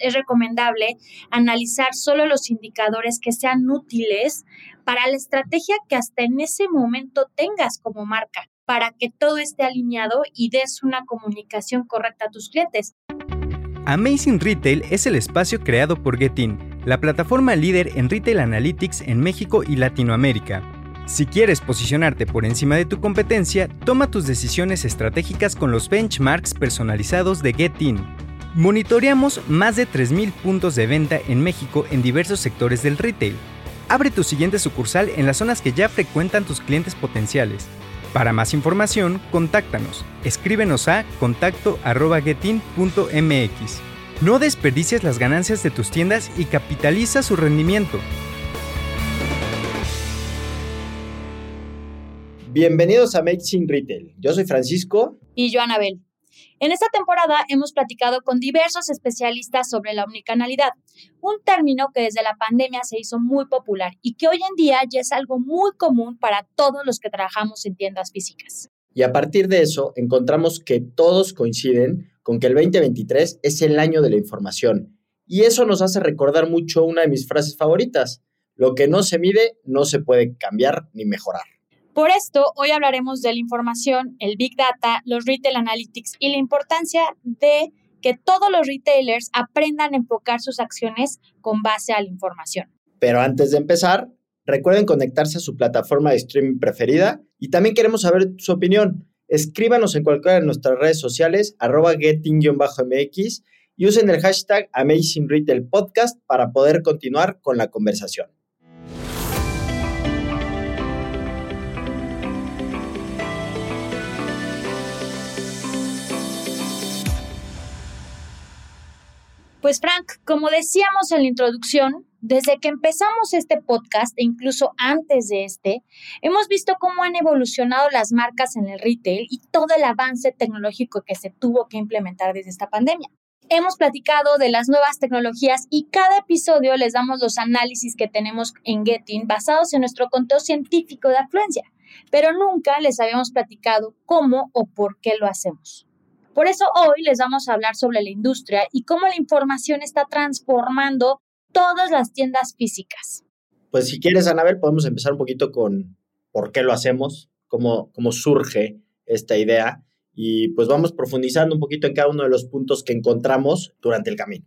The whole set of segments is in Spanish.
es recomendable analizar solo los indicadores que sean útiles para la estrategia que hasta en ese momento tengas como marca, para que todo esté alineado y des una comunicación correcta a tus clientes. Amazing Retail es el espacio creado por Getin, la plataforma líder en retail analytics en México y Latinoamérica. Si quieres posicionarte por encima de tu competencia, toma tus decisiones estratégicas con los benchmarks personalizados de Getin. Monitoreamos más de 3.000 puntos de venta en México en diversos sectores del retail. Abre tu siguiente sucursal en las zonas que ya frecuentan tus clientes potenciales. Para más información, contáctanos. Escríbenos a contacto.getin.mx. No desperdicies las ganancias de tus tiendas y capitaliza su rendimiento. Bienvenidos a Amazing Retail. Yo soy Francisco. Y yo, Anabel. En esta temporada hemos platicado con diversos especialistas sobre la omnicanalidad, un término que desde la pandemia se hizo muy popular y que hoy en día ya es algo muy común para todos los que trabajamos en tiendas físicas. Y a partir de eso encontramos que todos coinciden con que el 2023 es el año de la información. Y eso nos hace recordar mucho una de mis frases favoritas. Lo que no se mide no se puede cambiar ni mejorar. Por esto, hoy hablaremos de la información, el Big Data, los Retail Analytics y la importancia de que todos los retailers aprendan a enfocar sus acciones con base a la información. Pero antes de empezar, recuerden conectarse a su plataforma de streaming preferida y también queremos saber su opinión. Escríbanos en cualquiera de nuestras redes sociales, arroba getting-mx y usen el hashtag Amazing Retail Podcast para poder continuar con la conversación. Pues Frank, como decíamos en la introducción, desde que empezamos este podcast e incluso antes de este, hemos visto cómo han evolucionado las marcas en el retail y todo el avance tecnológico que se tuvo que implementar desde esta pandemia. Hemos platicado de las nuevas tecnologías y cada episodio les damos los análisis que tenemos en Getting basados en nuestro conteo científico de afluencia, pero nunca les habíamos platicado cómo o por qué lo hacemos. Por eso hoy les vamos a hablar sobre la industria y cómo la información está transformando todas las tiendas físicas. Pues si quieres, Anabel, podemos empezar un poquito con por qué lo hacemos, cómo, cómo surge esta idea y pues vamos profundizando un poquito en cada uno de los puntos que encontramos durante el camino.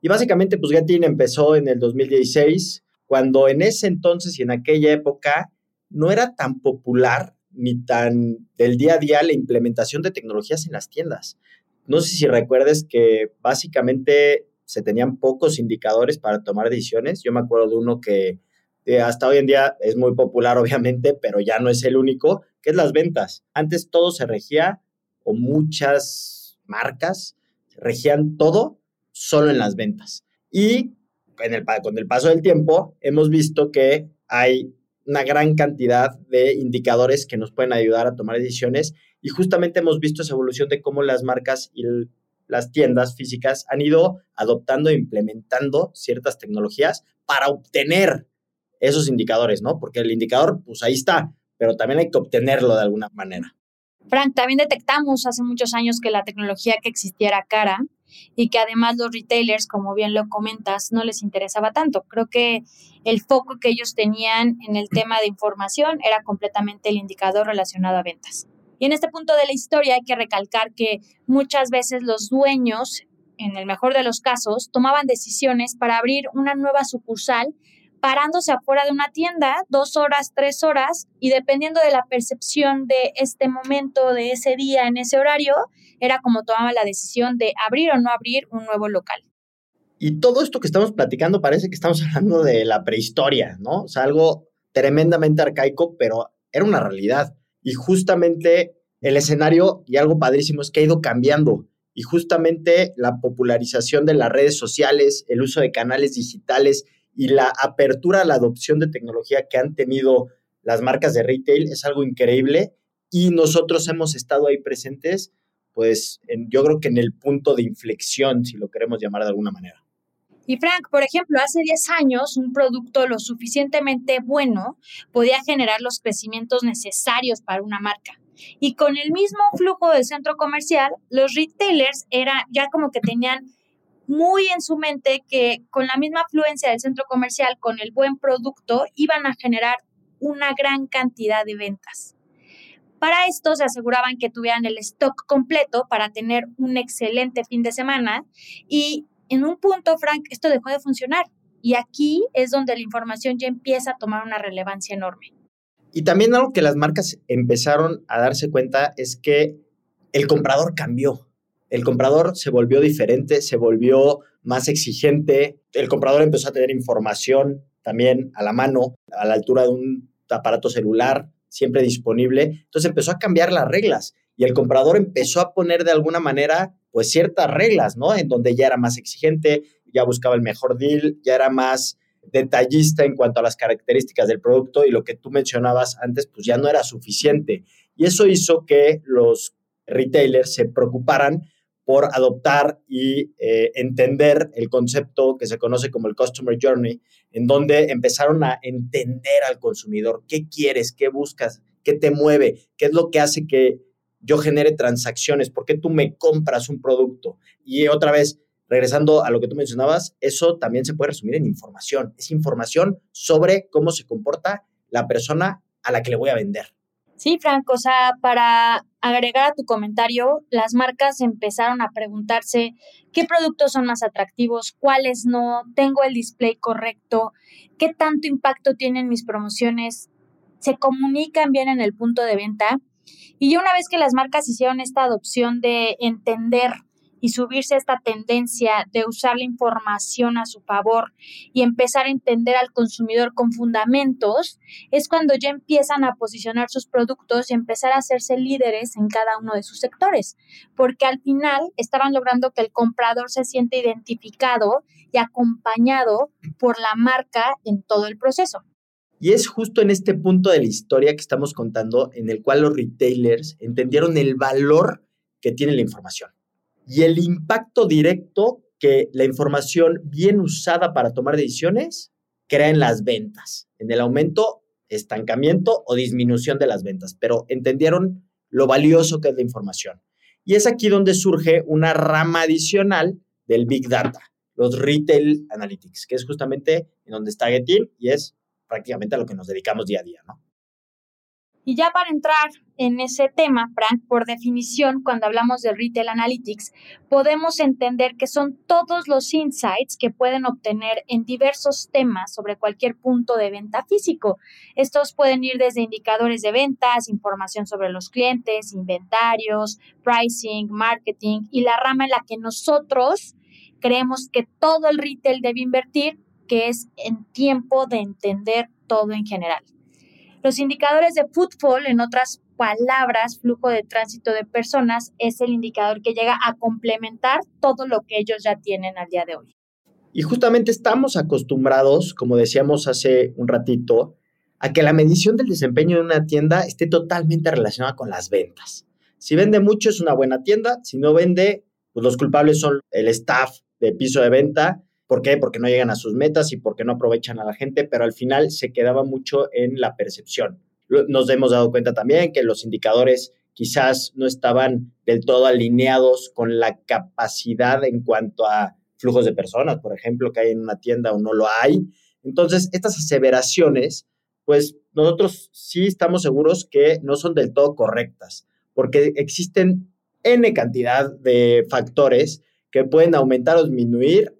Y básicamente, pues Getin empezó en el 2016, cuando en ese entonces y en aquella época no era tan popular ni tan del día a día la implementación de tecnologías en las tiendas. No sé si recuerdes que básicamente se tenían pocos indicadores para tomar decisiones. Yo me acuerdo de uno que eh, hasta hoy en día es muy popular, obviamente, pero ya no es el único, que es las ventas. Antes todo se regía, o muchas marcas regían todo solo en las ventas. Y con el paso del tiempo hemos visto que hay una gran cantidad de indicadores que nos pueden ayudar a tomar decisiones y justamente hemos visto esa evolución de cómo las marcas y las tiendas físicas han ido adoptando e implementando ciertas tecnologías para obtener esos indicadores, ¿no? Porque el indicador, pues ahí está, pero también hay que obtenerlo de alguna manera. Frank, también detectamos hace muchos años que la tecnología que existiera cara y que además los retailers, como bien lo comentas, no les interesaba tanto. Creo que el foco que ellos tenían en el tema de información era completamente el indicador relacionado a ventas. Y en este punto de la historia hay que recalcar que muchas veces los dueños, en el mejor de los casos, tomaban decisiones para abrir una nueva sucursal parándose afuera de una tienda dos horas, tres horas, y dependiendo de la percepción de este momento, de ese día, en ese horario, era como tomaba la decisión de abrir o no abrir un nuevo local. Y todo esto que estamos platicando parece que estamos hablando de la prehistoria, ¿no? O sea, algo tremendamente arcaico, pero era una realidad. Y justamente el escenario, y algo padrísimo, es que ha ido cambiando. Y justamente la popularización de las redes sociales, el uso de canales digitales y la apertura a la adopción de tecnología que han tenido las marcas de retail es algo increíble y nosotros hemos estado ahí presentes, pues yo creo que en el punto de inflexión, si lo queremos llamar de alguna manera. Y Frank, por ejemplo, hace 10 años un producto lo suficientemente bueno podía generar los crecimientos necesarios para una marca. Y con el mismo flujo del centro comercial, los retailers era ya como que tenían muy en su mente que con la misma afluencia del centro comercial, con el buen producto, iban a generar una gran cantidad de ventas. Para esto se aseguraban que tuvieran el stock completo para tener un excelente fin de semana y en un punto, Frank, esto dejó de funcionar. Y aquí es donde la información ya empieza a tomar una relevancia enorme. Y también algo que las marcas empezaron a darse cuenta es que el comprador cambió. El comprador se volvió diferente, se volvió más exigente. El comprador empezó a tener información también a la mano, a la altura de un aparato celular, siempre disponible. Entonces empezó a cambiar las reglas y el comprador empezó a poner de alguna manera pues ciertas reglas, ¿no? En donde ya era más exigente, ya buscaba el mejor deal, ya era más detallista en cuanto a las características del producto y lo que tú mencionabas antes, pues ya no era suficiente. Y eso hizo que los retailers se preocuparan por adoptar y eh, entender el concepto que se conoce como el Customer Journey, en donde empezaron a entender al consumidor qué quieres, qué buscas, qué te mueve, qué es lo que hace que yo genere transacciones, por qué tú me compras un producto. Y otra vez, regresando a lo que tú mencionabas, eso también se puede resumir en información. Es información sobre cómo se comporta la persona a la que le voy a vender. Sí, Franco, o sea, para agregar a tu comentario, las marcas empezaron a preguntarse qué productos son más atractivos, cuáles no, tengo el display correcto, qué tanto impacto tienen mis promociones, se comunican bien en el punto de venta. Y una vez que las marcas hicieron esta adopción de entender y subirse a esta tendencia de usar la información a su favor y empezar a entender al consumidor con fundamentos, es cuando ya empiezan a posicionar sus productos y empezar a hacerse líderes en cada uno de sus sectores, porque al final estaban logrando que el comprador se siente identificado y acompañado por la marca en todo el proceso. Y es justo en este punto de la historia que estamos contando en el cual los retailers entendieron el valor que tiene la información y el impacto directo que la información bien usada para tomar decisiones crea en las ventas, en el aumento, estancamiento o disminución de las ventas, pero entendieron lo valioso que es la información. Y es aquí donde surge una rama adicional del Big Data, los Retail Analytics, que es justamente en donde está Getin y es prácticamente a lo que nos dedicamos día a día, ¿no? Y ya para entrar en ese tema, Frank, por definición, cuando hablamos de Retail Analytics, podemos entender que son todos los insights que pueden obtener en diversos temas sobre cualquier punto de venta físico. Estos pueden ir desde indicadores de ventas, información sobre los clientes, inventarios, pricing, marketing y la rama en la que nosotros creemos que todo el retail debe invertir, que es en tiempo de entender todo en general. Los indicadores de footfall, en otras palabras, flujo de tránsito de personas, es el indicador que llega a complementar todo lo que ellos ya tienen al día de hoy. Y justamente estamos acostumbrados, como decíamos hace un ratito, a que la medición del desempeño de una tienda esté totalmente relacionada con las ventas. Si vende mucho es una buena tienda, si no vende, pues los culpables son el staff de piso de venta ¿Por qué? Porque no llegan a sus metas y porque no aprovechan a la gente, pero al final se quedaba mucho en la percepción. Nos hemos dado cuenta también que los indicadores quizás no estaban del todo alineados con la capacidad en cuanto a flujos de personas, por ejemplo, que hay en una tienda o no lo hay. Entonces, estas aseveraciones, pues nosotros sí estamos seguros que no son del todo correctas, porque existen N cantidad de factores que pueden aumentar o disminuir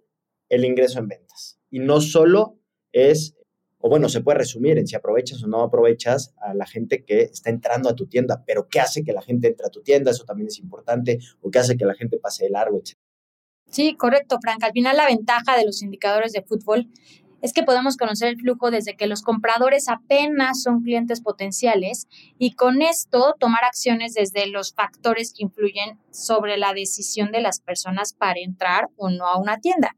el ingreso en ventas. Y no solo es, o bueno, se puede resumir en si aprovechas o no aprovechas a la gente que está entrando a tu tienda, pero qué hace que la gente entre a tu tienda, eso también es importante, o qué hace que la gente pase de largo, etc. Sí, correcto, Frank. Al final la ventaja de los indicadores de fútbol es que podemos conocer el flujo desde que los compradores apenas son clientes potenciales y con esto tomar acciones desde los factores que influyen sobre la decisión de las personas para entrar o no a una tienda.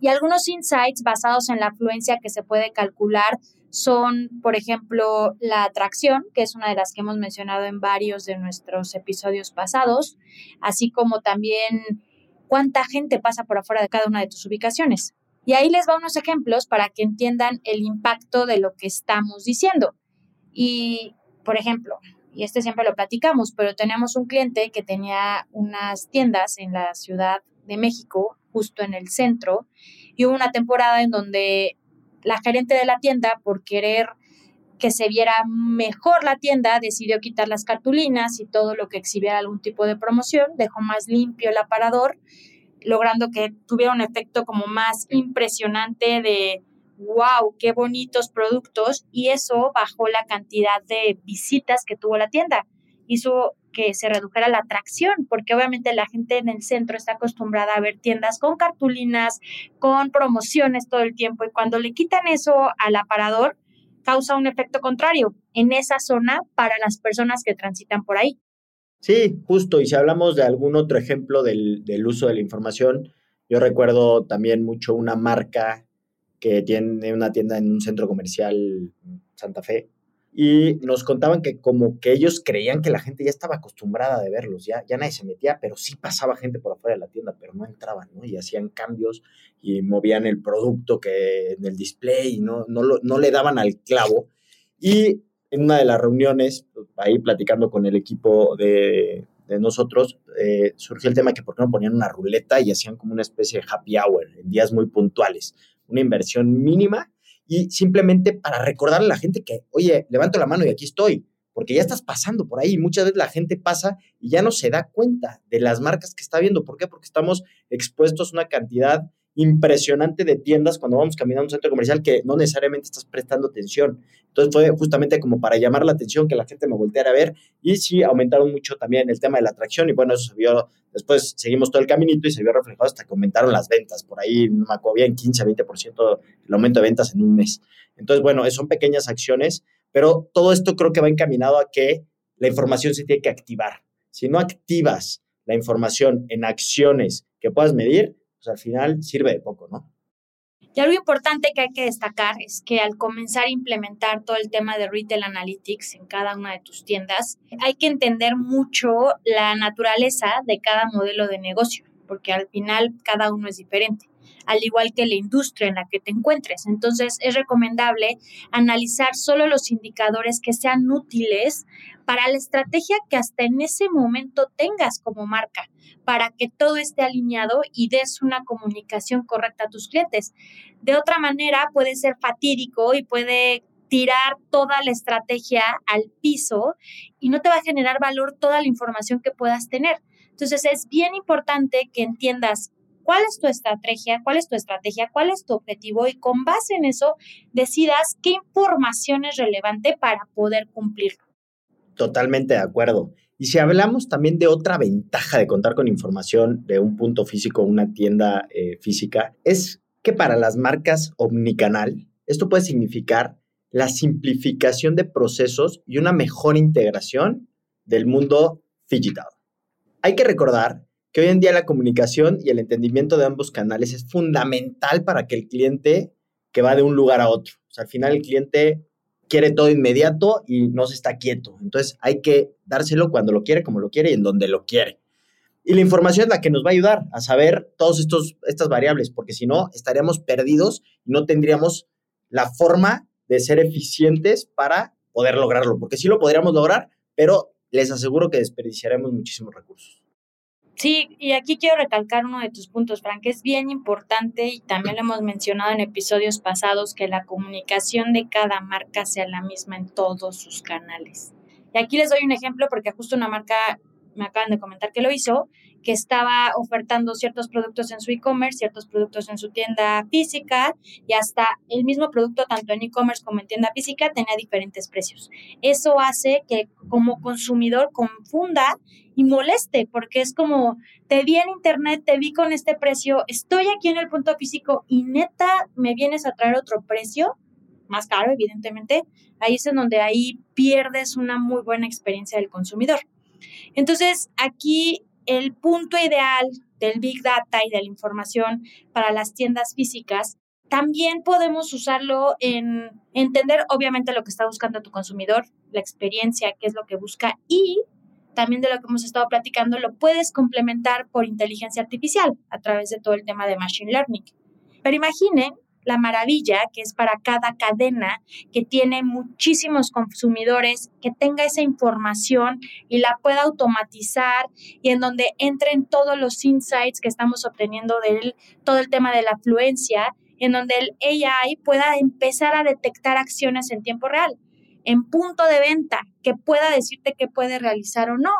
Y algunos insights basados en la afluencia que se puede calcular son, por ejemplo, la atracción, que es una de las que hemos mencionado en varios de nuestros episodios pasados, así como también cuánta gente pasa por afuera de cada una de tus ubicaciones. Y ahí les va unos ejemplos para que entiendan el impacto de lo que estamos diciendo. Y, por ejemplo, y este siempre lo platicamos, pero tenemos un cliente que tenía unas tiendas en la ciudad de México, justo en el centro, y hubo una temporada en donde la gerente de la tienda, por querer que se viera mejor la tienda, decidió quitar las cartulinas y todo lo que exhibiera algún tipo de promoción, dejó más limpio el aparador, logrando que tuviera un efecto como más impresionante de wow, qué bonitos productos y eso bajó la cantidad de visitas que tuvo la tienda. Hizo que se redujera la atracción, porque obviamente la gente en el centro está acostumbrada a ver tiendas con cartulinas, con promociones todo el tiempo y cuando le quitan eso al aparador, causa un efecto contrario en esa zona para las personas que transitan por ahí. Sí, justo. Y si hablamos de algún otro ejemplo del, del uso de la información, yo recuerdo también mucho una marca que tiene una tienda en un centro comercial Santa Fe, y nos contaban que como que ellos creían que la gente ya estaba acostumbrada de verlos, ya, ya nadie se metía, pero sí pasaba gente por afuera de la tienda, pero no entraban, ¿no? Y hacían cambios y movían el producto que en el display, ¿no? No, no le daban al clavo. Y en una de las reuniones, ahí platicando con el equipo de, de nosotros, eh, surgió el tema que por qué no ponían una ruleta y hacían como una especie de happy hour en días muy puntuales, una inversión mínima y simplemente para recordarle a la gente que, oye, levanto la mano y aquí estoy, porque ya estás pasando por ahí. Muchas veces la gente pasa y ya no se da cuenta de las marcas que está viendo. ¿Por qué? Porque estamos expuestos a una cantidad impresionante de tiendas cuando vamos caminando a un centro comercial que no necesariamente estás prestando atención. Entonces fue justamente como para llamar la atención, que la gente me volteara a ver y sí aumentaron mucho también el tema de la atracción y bueno, eso se vio, después seguimos todo el caminito y se vio reflejado hasta que aumentaron las ventas, por ahí no me acuerdo bien, 15 a 20% el aumento de ventas en un mes. Entonces, bueno, son pequeñas acciones, pero todo esto creo que va encaminado a que la información se tiene que activar. Si no activas la información en acciones que puedas medir, al final sirve de poco, ¿no? Y algo importante que hay que destacar es que al comenzar a implementar todo el tema de Retail Analytics en cada una de tus tiendas, hay que entender mucho la naturaleza de cada modelo de negocio, porque al final cada uno es diferente al igual que la industria en la que te encuentres. Entonces, es recomendable analizar solo los indicadores que sean útiles para la estrategia que hasta en ese momento tengas como marca, para que todo esté alineado y des una comunicación correcta a tus clientes. De otra manera, puede ser fatídico y puede tirar toda la estrategia al piso y no te va a generar valor toda la información que puedas tener. Entonces es bien importante que entiendas cuál es tu estrategia, cuál es tu estrategia, cuál es tu objetivo y con base en eso decidas qué información es relevante para poder cumplirlo. Totalmente de acuerdo. Y si hablamos también de otra ventaja de contar con información de un punto físico, una tienda eh, física, es que para las marcas omnicanal, esto puede significar la simplificación de procesos y una mejor integración del mundo digital. Hay que recordar que hoy en día la comunicación y el entendimiento de ambos canales es fundamental para que el cliente que va de un lugar a otro. O sea, al final el cliente quiere todo inmediato y no se está quieto. Entonces hay que dárselo cuando lo quiere, como lo quiere y en donde lo quiere. Y la información es la que nos va a ayudar a saber todas estas variables, porque si no, estaríamos perdidos y no tendríamos la forma de ser eficientes para poder lograrlo, porque sí lo podríamos lograr, pero les aseguro que desperdiciaremos muchísimos recursos. Sí, y aquí quiero recalcar uno de tus puntos, Frank, que es bien importante y también lo hemos mencionado en episodios pasados, que la comunicación de cada marca sea la misma en todos sus canales. Y aquí les doy un ejemplo porque justo una marca me acaban de comentar que lo hizo, que estaba ofertando ciertos productos en su e-commerce, ciertos productos en su tienda física y hasta el mismo producto, tanto en e-commerce como en tienda física, tenía diferentes precios. Eso hace que como consumidor confunda y moleste, porque es como, te vi en internet, te vi con este precio, estoy aquí en el punto físico y neta me vienes a traer otro precio, más caro, evidentemente, ahí es donde ahí pierdes una muy buena experiencia del consumidor. Entonces, aquí el punto ideal del Big Data y de la información para las tiendas físicas, también podemos usarlo en entender obviamente lo que está buscando tu consumidor, la experiencia, qué es lo que busca y también de lo que hemos estado platicando, lo puedes complementar por inteligencia artificial a través de todo el tema de Machine Learning. Pero imaginen la maravilla que es para cada cadena que tiene muchísimos consumidores, que tenga esa información y la pueda automatizar y en donde entren todos los insights que estamos obteniendo de todo el tema de la afluencia, en donde el AI pueda empezar a detectar acciones en tiempo real, en punto de venta, que pueda decirte qué puede realizar o no.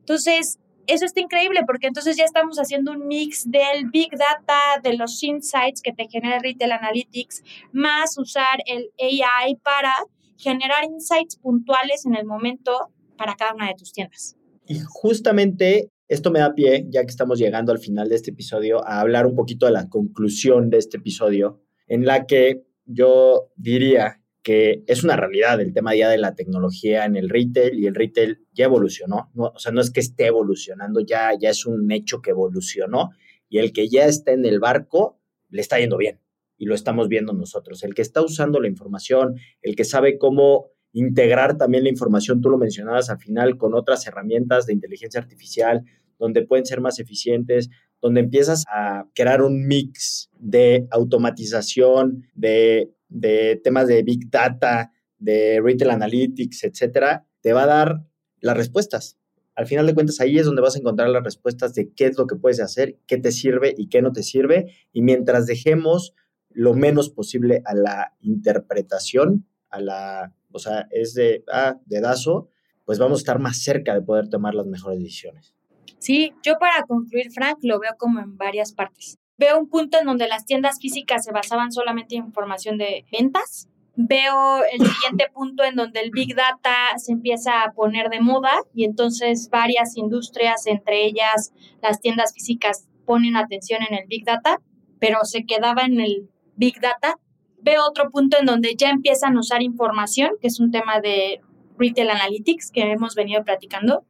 Entonces, eso está increíble porque entonces ya estamos haciendo un mix del Big Data, de los insights que te genera Retail Analytics, más usar el AI para generar insights puntuales en el momento para cada una de tus tiendas. Y justamente esto me da pie, ya que estamos llegando al final de este episodio, a hablar un poquito de la conclusión de este episodio, en la que yo diría es una realidad el tema de la tecnología en el retail y el retail ya evolucionó, ¿no? o sea, no es que esté evolucionando, ya, ya es un hecho que evolucionó y el que ya está en el barco le está yendo bien y lo estamos viendo nosotros. El que está usando la información, el que sabe cómo integrar también la información, tú lo mencionabas al final, con otras herramientas de inteligencia artificial, donde pueden ser más eficientes, donde empiezas a crear un mix de automatización, de de temas de Big Data, de Retail Analytics, etcétera, te va a dar las respuestas. Al final de cuentas, ahí es donde vas a encontrar las respuestas de qué es lo que puedes hacer, qué te sirve y qué no te sirve. Y mientras dejemos lo menos posible a la interpretación, a la, o sea, es de, ah, dedazo, pues vamos a estar más cerca de poder tomar las mejores decisiones. Sí, yo para concluir, Frank, lo veo como en varias partes. Veo un punto en donde las tiendas físicas se basaban solamente en información de ventas. Veo el siguiente punto en donde el Big Data se empieza a poner de moda y entonces varias industrias, entre ellas las tiendas físicas, ponen atención en el Big Data, pero se quedaba en el Big Data. Veo otro punto en donde ya empiezan a usar información, que es un tema de Retail Analytics que hemos venido platicando.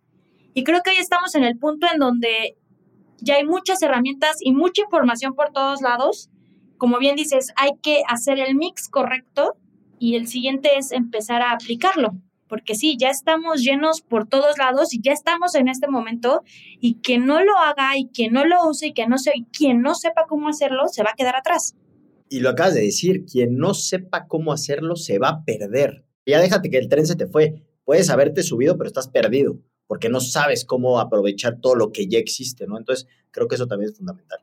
Y creo que hoy estamos en el punto en donde ya hay muchas herramientas y mucha información por todos lados. Como bien dices, hay que hacer el mix correcto y el siguiente es empezar a aplicarlo. Porque sí, ya estamos llenos por todos lados y ya estamos en este momento y quien no lo haga y quien no lo use y que no se, quien no sepa cómo hacerlo se va a quedar atrás. Y lo acabas de decir, quien no sepa cómo hacerlo se va a perder. Ya déjate que el tren se te fue. Puedes haberte subido, pero estás perdido porque no sabes cómo aprovechar todo lo que ya existe, ¿no? Entonces, creo que eso también es fundamental.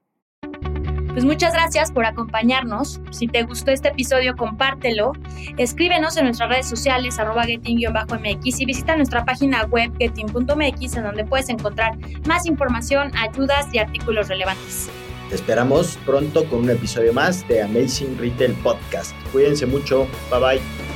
Pues muchas gracias por acompañarnos. Si te gustó este episodio, compártelo. Escríbenos en nuestras redes sociales, arroba getting-mx y visita nuestra página web getting.mx en donde puedes encontrar más información, ayudas y artículos relevantes. Te esperamos pronto con un episodio más de Amazing Retail Podcast. Cuídense mucho. Bye bye.